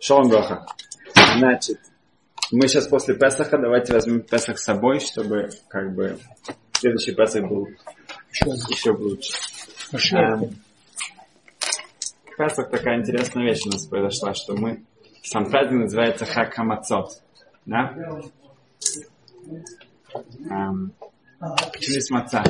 Шалом Броха. Значит, мы сейчас после Песаха, давайте возьмем Песах с собой, чтобы как бы следующий Песах был еще, еще лучше. Эм, Песах такая интересная вещь у нас произошла, что мы, сам праздник называется Хак Хамацот. Да? Эм, здесь маца?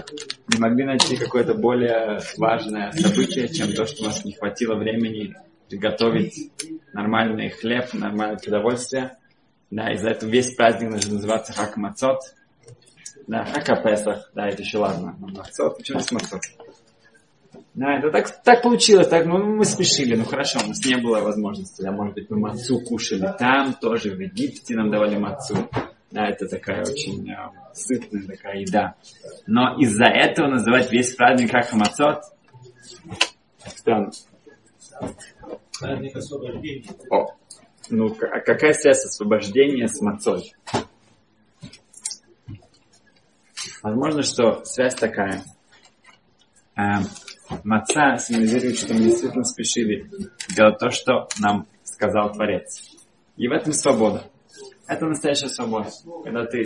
Не могли найти какое-то более важное событие, чем то, что у нас не хватило времени приготовить нормальный хлеб, нормальное продовольствие. Да, из-за этого весь праздник должен называться Хак Мацот. Да, Хака Песах, да, это еще ладно. Но Мацот, почему здесь Мацот? Да, это так, так получилось, так, ну, мы спешили, ну хорошо, у нас не было возможности, да, может быть, мы мацу кушали там, тоже в Египте нам давали мацу. Да, это такая очень э, сытная такая еда. Но из-за этого называть весь праздник как мацот, странно. Праздник освобождения. О, ну, а какая связь освобождения с мацой? Возможно, что связь такая. А, маца символизирует, что мы действительно спешили делать то, что нам сказал Творец. И в этом свобода. Это настоящая свобода. Когда ты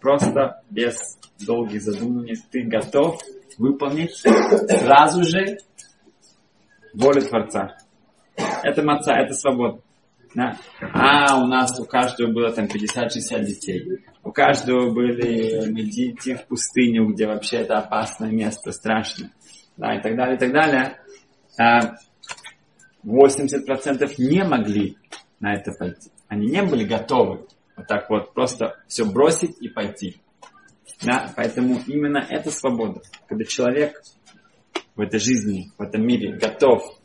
просто без долгих задумываний, ты готов выполнить сразу же волю Творца. Это маца, это свобода. Да? А у нас у каждого было там 50-60 детей. У каждого были медити в пустыню, где вообще это опасное место, страшно. Да, и так далее, и так далее. 80% не могли на это пойти. Они не были готовы вот так вот просто все бросить и пойти. Да, поэтому именно это свобода. Когда человек в этой жизни, в этом мире готов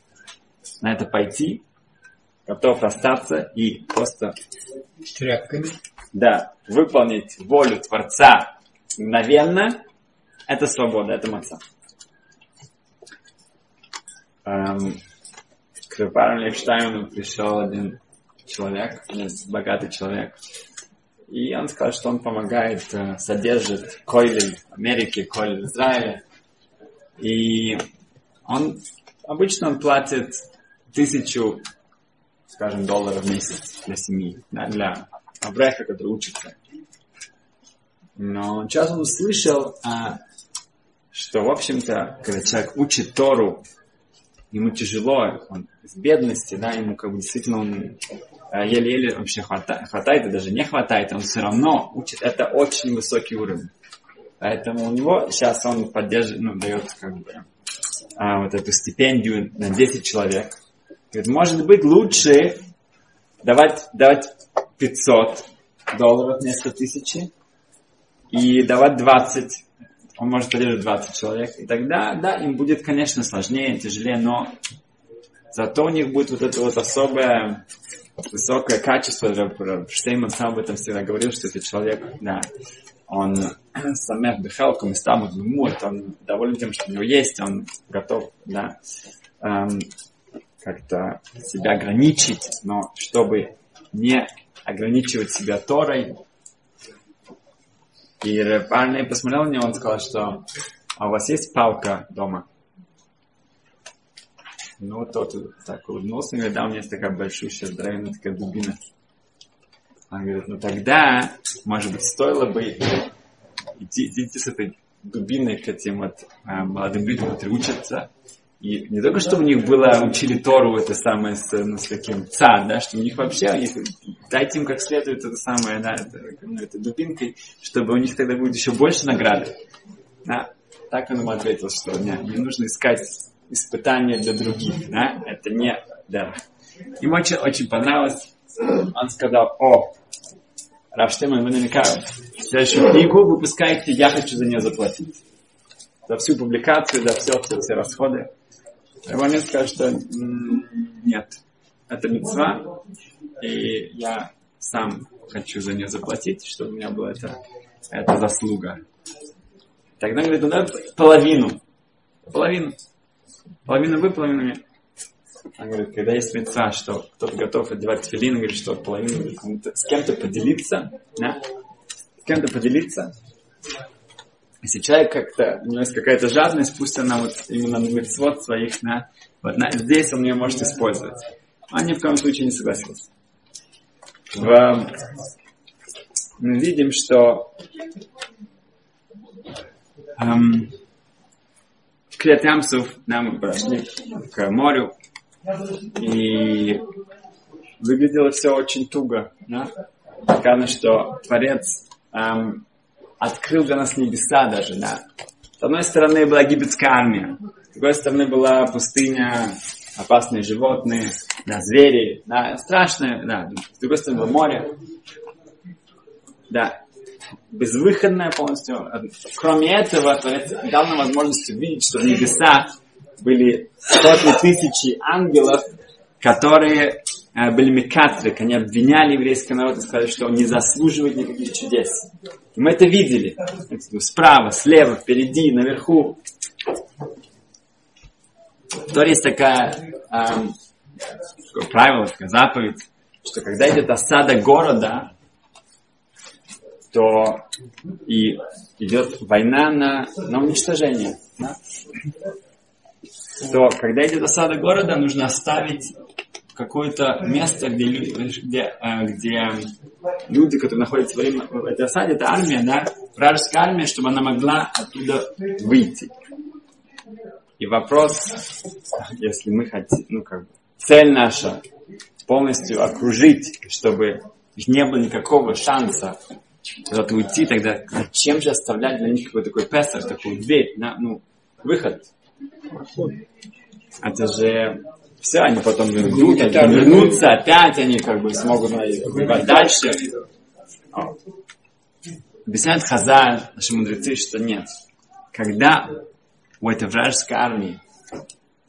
на это пойти, готов остаться и просто Тряпками. да, выполнить волю Творца мгновенно, это свобода, это маца. Эм, к Парам Лейфштайну пришел один человек, богатый человек, и он сказал, что он помогает, э, содержит Америке, Койль в Израиле. И он, обычно он платит тысячу, скажем, долларов в месяц для семьи, да, для Абреха, который учится. Но сейчас он услышал, а, что, в общем-то, когда человек учит Тору, ему тяжело, он из бедности, да, ему как бы действительно он а, еле-еле вообще хватает, хватает, и даже не хватает, он все равно учит. Это очень высокий уровень. Поэтому у него сейчас он поддерживает, ну, дает как бы а, вот эту стипендию на 10 человек. Говорит, может быть лучше давать, давать 500 долларов вместо тысячи и давать 20 он может поддерживать 20 человек. И тогда, да, им будет, конечно, сложнее, тяжелее, но зато у них будет вот это вот особое высокое качество. Штейман сам об этом всегда говорил, что этот человек, да, он самех бихалком и мут, он доволен тем, что у него есть, он готов, да, эм, как-то себя ограничить, но чтобы не ограничивать себя Торой, и парень посмотрел на него, он сказал, что а у вас есть палка дома? Ну, тот так улыбнулся и говорит, да, у меня есть такая большущая здоровенная такая дубина. Он говорит, ну тогда, может быть, стоило бы идти, идти с этой дубиной к этим вот а, молодым людям, которые учатся. И не только, чтобы у них было, учили Тору, это самое, с, ну, с каким ца, да, что у них вообще, у них, дайте им как следует это самое, да, это, ну, это дубинкой, чтобы у них тогда будет еще больше награды. Да. Так он ему ответил, что не, не нужно искать испытания для других, да, это не, да. Ему очень, очень понравилось, он сказал, о, Рафштеман, вы наверняка следующую книгу выпускаете, я хочу за нее заплатить. За всю публикацию, за все, все, все расходы. Раванин скажет, что нет, это мецва, и я сам хочу за нее заплатить, чтобы у меня была эта, эта заслуга. Тогда говорит, ну да, половину. Половину. Половину вы, половину мне. Он говорит, когда есть мецва, что кто-то готов одевать филин, говорит, что половину с кем-то поделиться, да? с кем-то поделиться, если человек как-то, у него есть какая-то жадность, пусть она вот именно на мецвод своих, на, вот на, здесь он ее может использовать. Он ни в коем случае не согласился. В... Мы видим, что эм, в Криатямсов нам прошли к морю, и выглядело все очень туго. Да? Сказано, что Творец эм, открыл для нас небеса даже. Да? С одной стороны была египетская армия, с другой стороны была пустыня, опасные животные, да, звери, да, страшное, да, с другой стороны было море. Да, безвыходное полностью. Кроме этого, Творец дал нам возможность увидеть, что в небесах были сотни тысячи ангелов, которые были мекатрик, они обвиняли еврейский народ и сказали, что он не заслуживает никаких чудес. Мы это видели. Справа, слева, впереди, наверху. В есть такая, эм, такое правило, такая заповедь, что когда идет осада города, то и идет война на, на уничтожение. Да? То когда идет осада города, нужно оставить какое-то место, где, где, э, где люди, которые находятся во время в этой осаде, это армия, да, вражеская армия, чтобы она могла оттуда выйти. И вопрос, если мы хотим, ну как бы, цель наша полностью окружить, чтобы не было никакого шанса куда-то уйти, тогда зачем же оставлять для них какой-то такой пестер, такую дверь, на, ну, выход? Это же все, они потом вернут, они вернутся опять, они как бы смогут воевать дальше. Объясняет Хазар, наши мудрецы, что нет. Когда у этой вражеской армии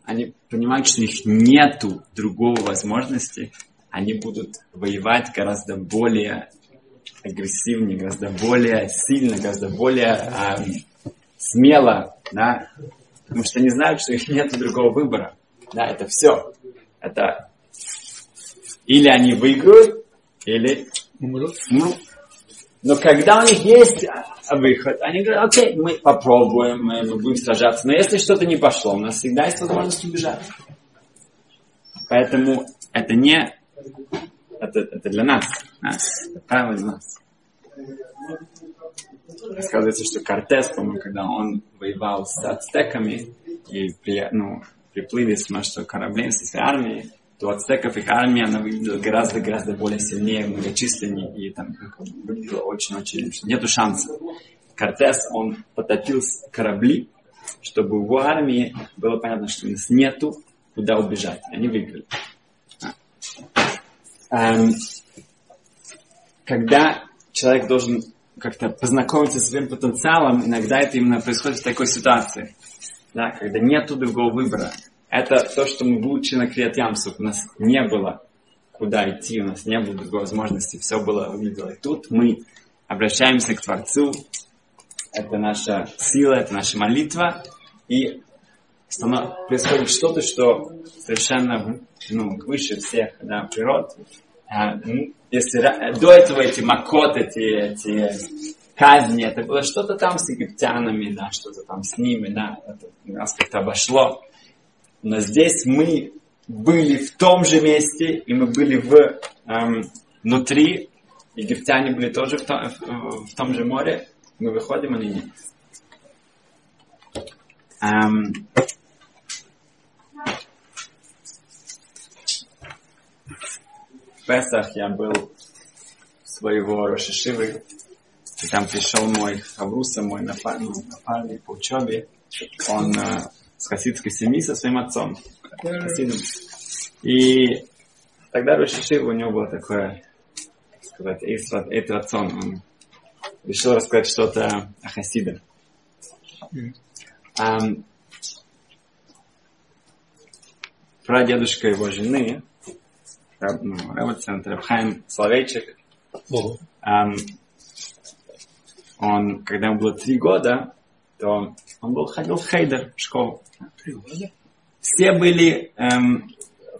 они понимают, что у них нету другого возможности, они будут воевать гораздо более агрессивнее, гораздо более сильно, гораздо более э, смело, да, потому что они знают, что их нет другого выбора. Да, это все. Это или они выиграют, или умрут. Но когда у них есть выход, они говорят, окей, мы попробуем, мы, будем сражаться. Но если что-то не пошло, у нас всегда есть возможность убежать. Поэтому это не... Это, это для нас. нас это правило для нас. Рассказывается, что Кортес, по-моему, когда он воевал с ацтеками и ну, приплыли с множества кораблей, с своей армией, то ацтеков их армия, она выглядела гораздо-гораздо более сильнее, многочисленнее, и там выглядела очень-очень, нету шансов. Кортес, он потопил корабли, чтобы его армии было понятно, что у нас нету куда убежать. Они выиграли. Эм, когда человек должен как-то познакомиться со своим потенциалом, иногда это именно происходит в такой ситуации, да, когда нету другого выбора. Это то, что мы выучили на Криатьямсу. У нас не было куда идти, у нас не было другой возможности, все было выглядело. И тут мы обращаемся к Творцу, это наша сила, это наша молитва, и происходит что-то, что совершенно ну, выше всех да, природ. А, ну, если до этого эти макот, эти, эти казни, это было что-то там с египтянами, да, что-то там с ними, да, это нас как-то обошло. Но здесь мы были в том же месте, и мы были в, эм, внутри, египтяне были тоже в том, в, в том же море, мы выходим, они нет. Эм, в Песах я был своего Рошишивы, и там пришел мой Хавруса, мой напарник, напарник по учебе, он э, с хасидской семьи со своим отцом, хасидом. И тогда Рошишив у него было такое, сказать, эйт рацион. Он решил рассказать что-то о хасидах. Um, прадедушка его жены, ну, Рабацентр, Рабхайм Соловейчик, um, он, когда ему было три года, то он был, ходил в Хейдер, в школу. Все были эм,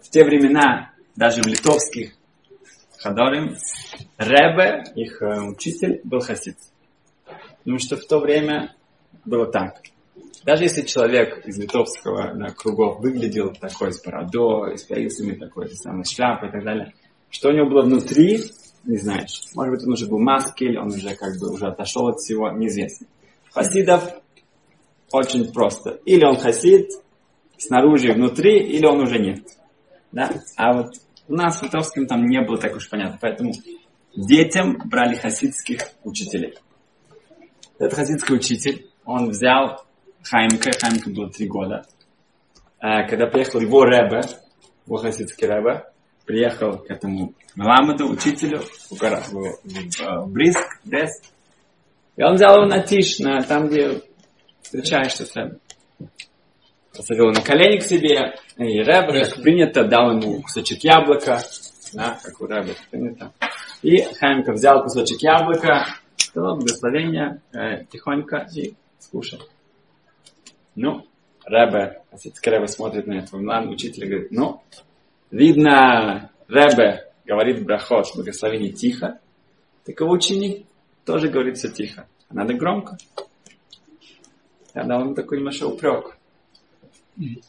в те времена, даже в литовских Хадорим, Ребе, их э, учитель, был хасид. Потому что в то время было так, Даже если человек из литовского да, кругов выглядел такой с бородой, с пейсами, такой с самой шляпой и так далее, что у него было внутри, не знаешь. Может быть, он уже был маскель, он уже как бы уже отошел от всего, неизвестно. Хасидов очень просто. Или он хасид снаружи и внутри, или он уже нет. Да? А вот у нас в литовском там не было так уж понятно. Поэтому детям брали хасидских учителей. Этот хасидский учитель, он взял Хаймка, Хаймка было три года. А, когда приехал его Ребе, его хасидский Ребе, приехал к этому Меламеду, учителю, в, в, Бриск, Брест, и он взял его на тиш, на там, где встречаешься с Ребе. Посадил его на колени к себе, и Ребе, как принято, дал ему кусочек яблока, да, как у Ребе принято. И Хаймка взял кусочек яблока, сказал благословение, э, тихонько и скушал. Ну, Асицкий Ребе смотрит на этого младшего учителя и говорит, ну, видно, Ребе говорит брахот, благословение тихо, так его ученик тоже говорит все тихо. А надо громко. Я дал ему такой немножко упрек.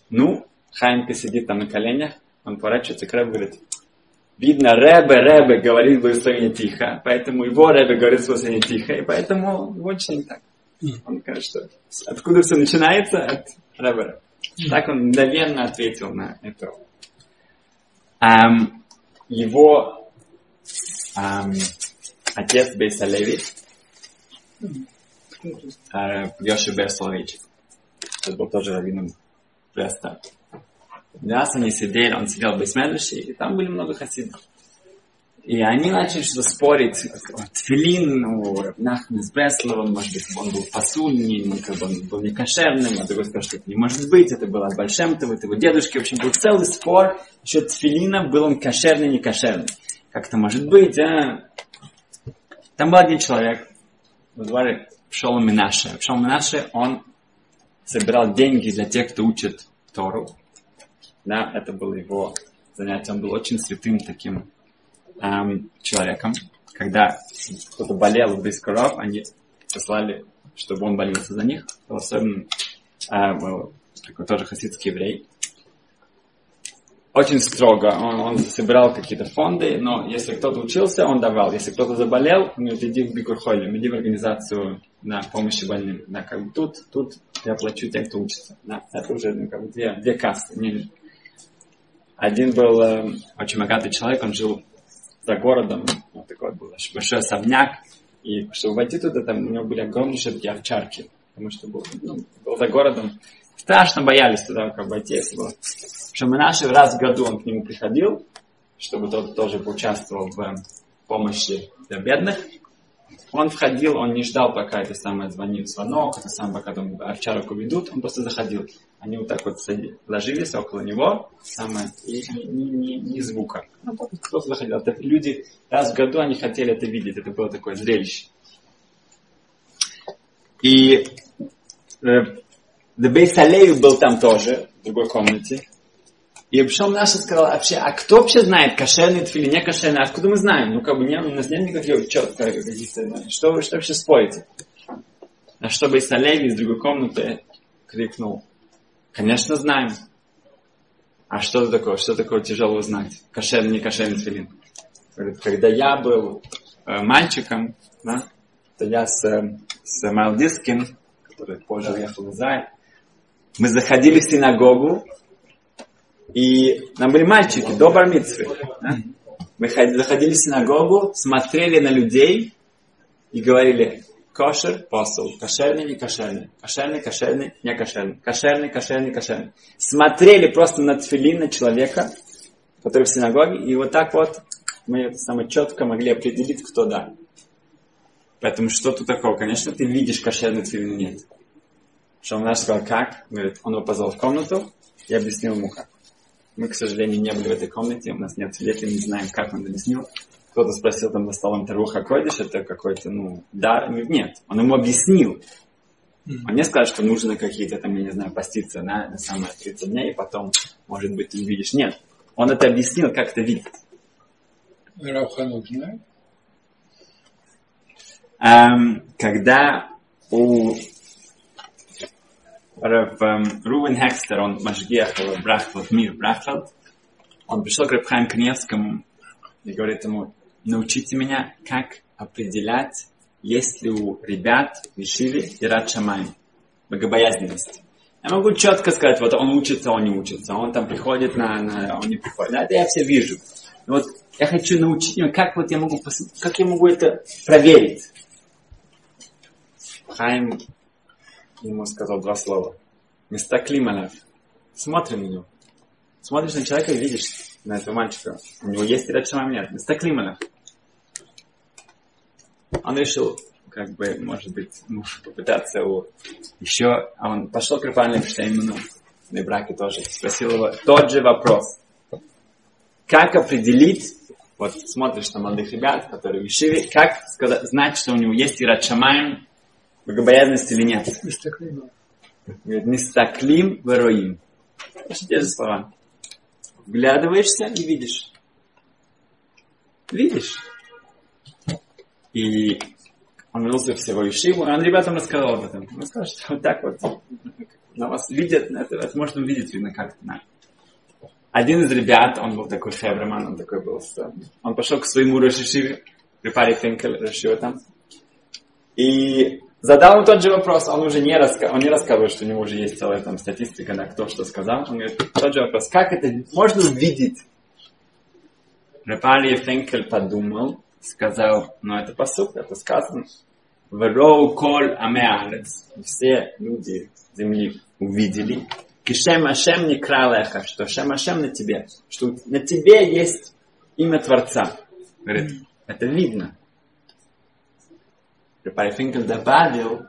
Ну, Хайнка сидит там на коленях, он поворачивается к Ребе и говорит, видно, Ребе, Ребе говорит благословение тихо, поэтому его Ребе говорит благословение тихо, и поэтому его ученик так. Он говорит, что откуда все начинается? От Ребера. Так он мгновенно ответил на это. Um, его um, отец Бейсалеви, uh, Йоши Берслович, это был тоже раввином Бреста. Раз они сидели, он сидел в Бейсмедреше, и там были много хасидов. И они начали что-то спорить. Тфилин у Нахмана с Бресловым, может быть, он был пасуль, не, как бы он был не кошерным, а другой сказал, что это не может быть, это было от Большемтова, это его дедушки. В общем, был целый спор насчет Тфилина, был он кошерный, не кошерный. Как это может быть, а? Там был один человек, во дворе Пшол Минаше. Пшол Минаше, он собирал деньги для тех, кто учит Тору. Да, это было его занятие. Он был очень святым таким эм, человеком. Когда кто-то болел в Бискаров, они послали, чтобы он молился за них. Был особенно э, такой тоже хасидский еврей. Очень строго. Он, он собирал какие-то фонды, но если кто-то учился, он давал. Если кто-то заболел, ну, иди в Бикурхолю, иди в организацию на помощи больным. Да, как бы тут, тут я плачу тем, кто учится. Да, это уже ну, как бы две, две касты. Один был э, очень богатый человек, он жил за городом, вот такой был большой особняк, и чтобы войти туда, там у него были огромнейшие такие овчарки, потому что был, ну, был за городом. Страшно боялись туда как войти, если было. Что мы наши раз в году он к нему приходил, чтобы тот тоже поучаствовал в помощи для бедных. Он входил, он не ждал, пока это самое звонит звонок, это самое, пока там овчарок уведут, он просто заходил. Они вот так вот ложились около него, самое, и ни, ни, ни звука. Ну, просто заходил. Это люди раз в году они хотели это видеть, это было такое зрелище. И э, Дебейс был там тоже, в другой комнате. И пришел Наша сказал, вообще, а кто вообще знает, кошерный или не кошерный? Откуда мы знаем? Ну, как бы, не, у нас нет никаких четко каких-то, что вы что вообще спорите? А что Бейсалеви из другой комнаты крикнул, конечно, знаем. А что это такое? Что такое тяжело узнать? Кошерный, не кошерный тфилин. Когда я был э, мальчиком, да, то я с, э, с Малдискин, который позже уехал в Израиль, мы заходили в синагогу, и нам были мальчики до бармитсвы. Да? Мы заходили в синагогу, смотрели на людей и говорили, кошер, посол, кошерный, не кошерный, кошерный, кошерный, не кошерный, кошерный, кошерный, кошерный. Смотрели просто на тфилин на человека, который в синагоге, и вот так вот мы самое четко могли определить, кто да. Поэтому что тут такого? Конечно, ты видишь кошерный тфилин нет. Что он наш сказал, как? Говорит, он его позвал в комнату и объяснил ему как. Мы, к сожалению, не были в этой комнате, у нас нет свидетелей, не знаем, как он объяснил. Кто-то спросил там за столом Таруха Койдыш, это какой-то, ну, дар. Нет, он ему объяснил. Он не сказал, что нужно какие-то там, я не знаю, поститься на, на самые 30 дней, и потом, может быть, ты увидишь. Нет, он это объяснил, как это видит. Равханук знает? Эм, когда у Рав эм, Рувен Хекстер, он Машгех, Брахфелд, мир Брахфелд, он пришел к Рабхайм Кневскому и говорит ему, научите меня, как определять, есть ли у ребят в Ишиве и Радшамай богобоязненность. Я могу четко сказать, вот он учится, он не учится, он там приходит на, на он не приходит. Это я все вижу. Но вот я хочу научить его, как вот я могу, как я могу это проверить. Хайм ему сказал два слова. Места Клималев. Смотрим на него. Смотришь на человека и видишь на этого мальчика. У него есть шамам нет. Места Клималев. Он решил, как бы, может быть, ну, попытаться его еще... А он пошел к Рафаэлю Штейману, на браке тоже, спросил его тот же вопрос. Как определить, вот смотришь на молодых ребят, которые в Ишиве, как сказать, знать, что у него есть Ират Шамаем, богобоязненность или нет? Говорит, вероим. Это те же слова. Вглядываешься и видишь. Видишь. И он вернулся в его Ишиву, и он ребятам рассказал об этом. Он сказал, что вот так вот на вас видят, это, это можно увидеть видно как-то. Да. Один из ребят, он был такой хевроман, он такой был, он пошел к своему Рошишиве, при паре Финкель Рошива там, и задал ему тот же вопрос, он уже не, раска... он не рассказывает, что у него уже есть целая там статистика, на кто что сказал. Он говорит, тот же вопрос, как это можно увидеть? Рапали Фенкель подумал, сказал, ну это посук, это сказано. Вероу коль амеалец. Все люди земли увидели. Кишем Ашем не кралеха, что Шем Ашем на тебе, что на тебе есть имя Творца. Говорит, это видно. Финкель добавил,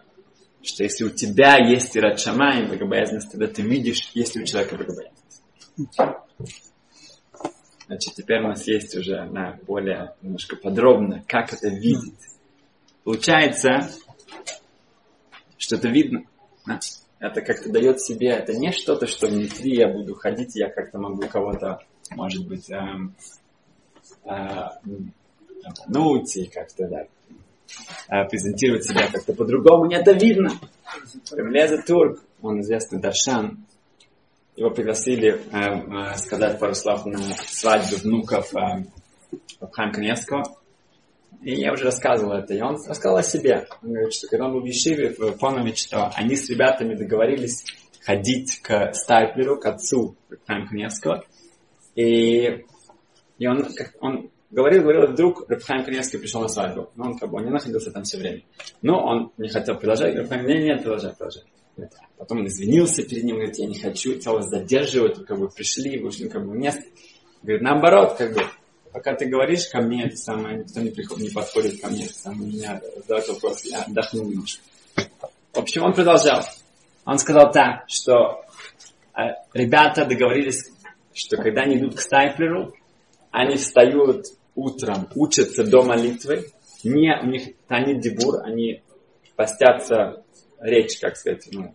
что если у тебя есть Ират Шамай, богобоязненность, тогда ты видишь, есть ли у человека богобоязненность. Значит, теперь у нас есть уже на более немножко подробно, как это видеть. Получается, что это видно. Это как-то дает себе, это не что-то, что внутри я буду ходить, я как-то могу кого-то, может быть, эм, э, обмануть и как-то, да, презентировать себя как-то по-другому. Не это видно. Леза Турк, он известный Даршан, его пригласили э, э, сказать пару слов на свадьбу внуков э, Абхайм Коневского. И я уже рассказывал это. И он рассказал о себе. Он говорит, что когда он был в Ешиве, в Понове, что они с ребятами договорились ходить к Стайплеру, к отцу Абхайм Коневского. И, и он, как, он говорил, говорил, вдруг Рабхайм Коневский пришел на свадьбу. Но он как бы он не находился там все время. Но он не хотел продолжать. Рабхайм, нет, нет, продолжай, продолжай. Потом он извинился перед ним, говорит, я не хочу, тебя вас задерживать, как бы пришли, вышли как бы место. Говорит, наоборот, как бы, пока ты говоришь ко мне, это самое, никто не, приходит, не подходит ко мне, это самое, меня задает вопрос, я отдохнул немножко. В общем, он продолжал. Он сказал так, что э, ребята договорились, что когда они идут к Стайплеру, они встают утром, учатся до молитвы, не, у них танит дебур, они постятся речь, как сказать, ну,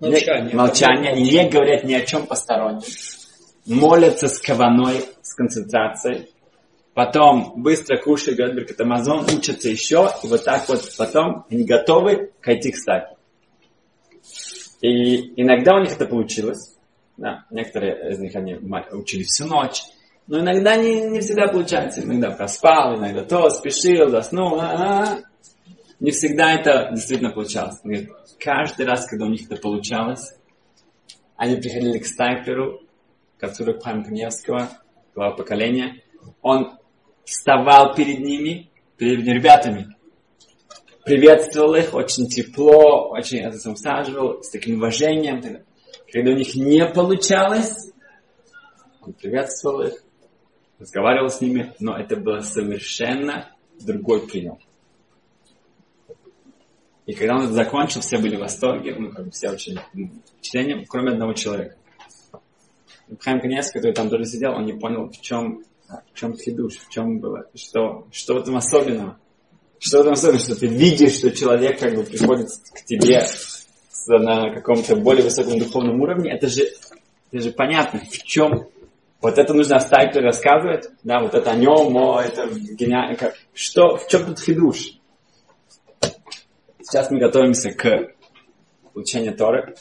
молчание. молчание. Они не говорят ни о чем постороннем. Молятся с каваной, с концентрацией. Потом быстро кушают, говорят, Беркат Амазон, учатся еще. И вот так вот потом они готовы к идти к стаке. И иногда у них это получилось. Да, некоторые из них они учили всю ночь. Но иногда не, не всегда получается. Иногда проспал, иногда то, спешил, заснул. А-а-а. Не всегда это действительно получалось. Говорит, каждый раз, когда у них это получалось, они приходили к Стайперу, к отцу Рабхайма Каневского, глава поколения. Он вставал перед ними, перед ребятами, приветствовал их очень тепло, очень это сам саживал, с таким уважением. Когда у них не получалось, он приветствовал их, разговаривал с ними, но это было совершенно другой прием. И когда он закончил, все были в восторге, ну, как бы все очень ну, впечатлением, кроме одного человека. Хайм Канес, который там тоже сидел, он не понял, в чем, в чем хидуш, в чем было, что, что в этом особенного. Что в этом особенного, что ты видишь, что человек как бы приходит к тебе на каком-то более высоком духовном уровне, это же, это же понятно, в чем вот это нужно оставить, кто рассказывает, да, вот это о нем, о, это гениально, что, в чем тут хидуш? Сейчас мы готовимся к получения Торы.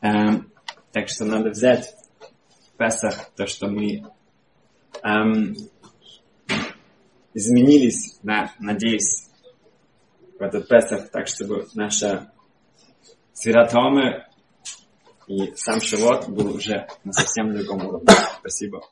Эм, так что надо взять в Песах то, что мы эм, изменились, да, надеюсь, в этот Песах, так чтобы наша Свиратомы и сам Шивот был уже на совсем другом уровне. Спасибо.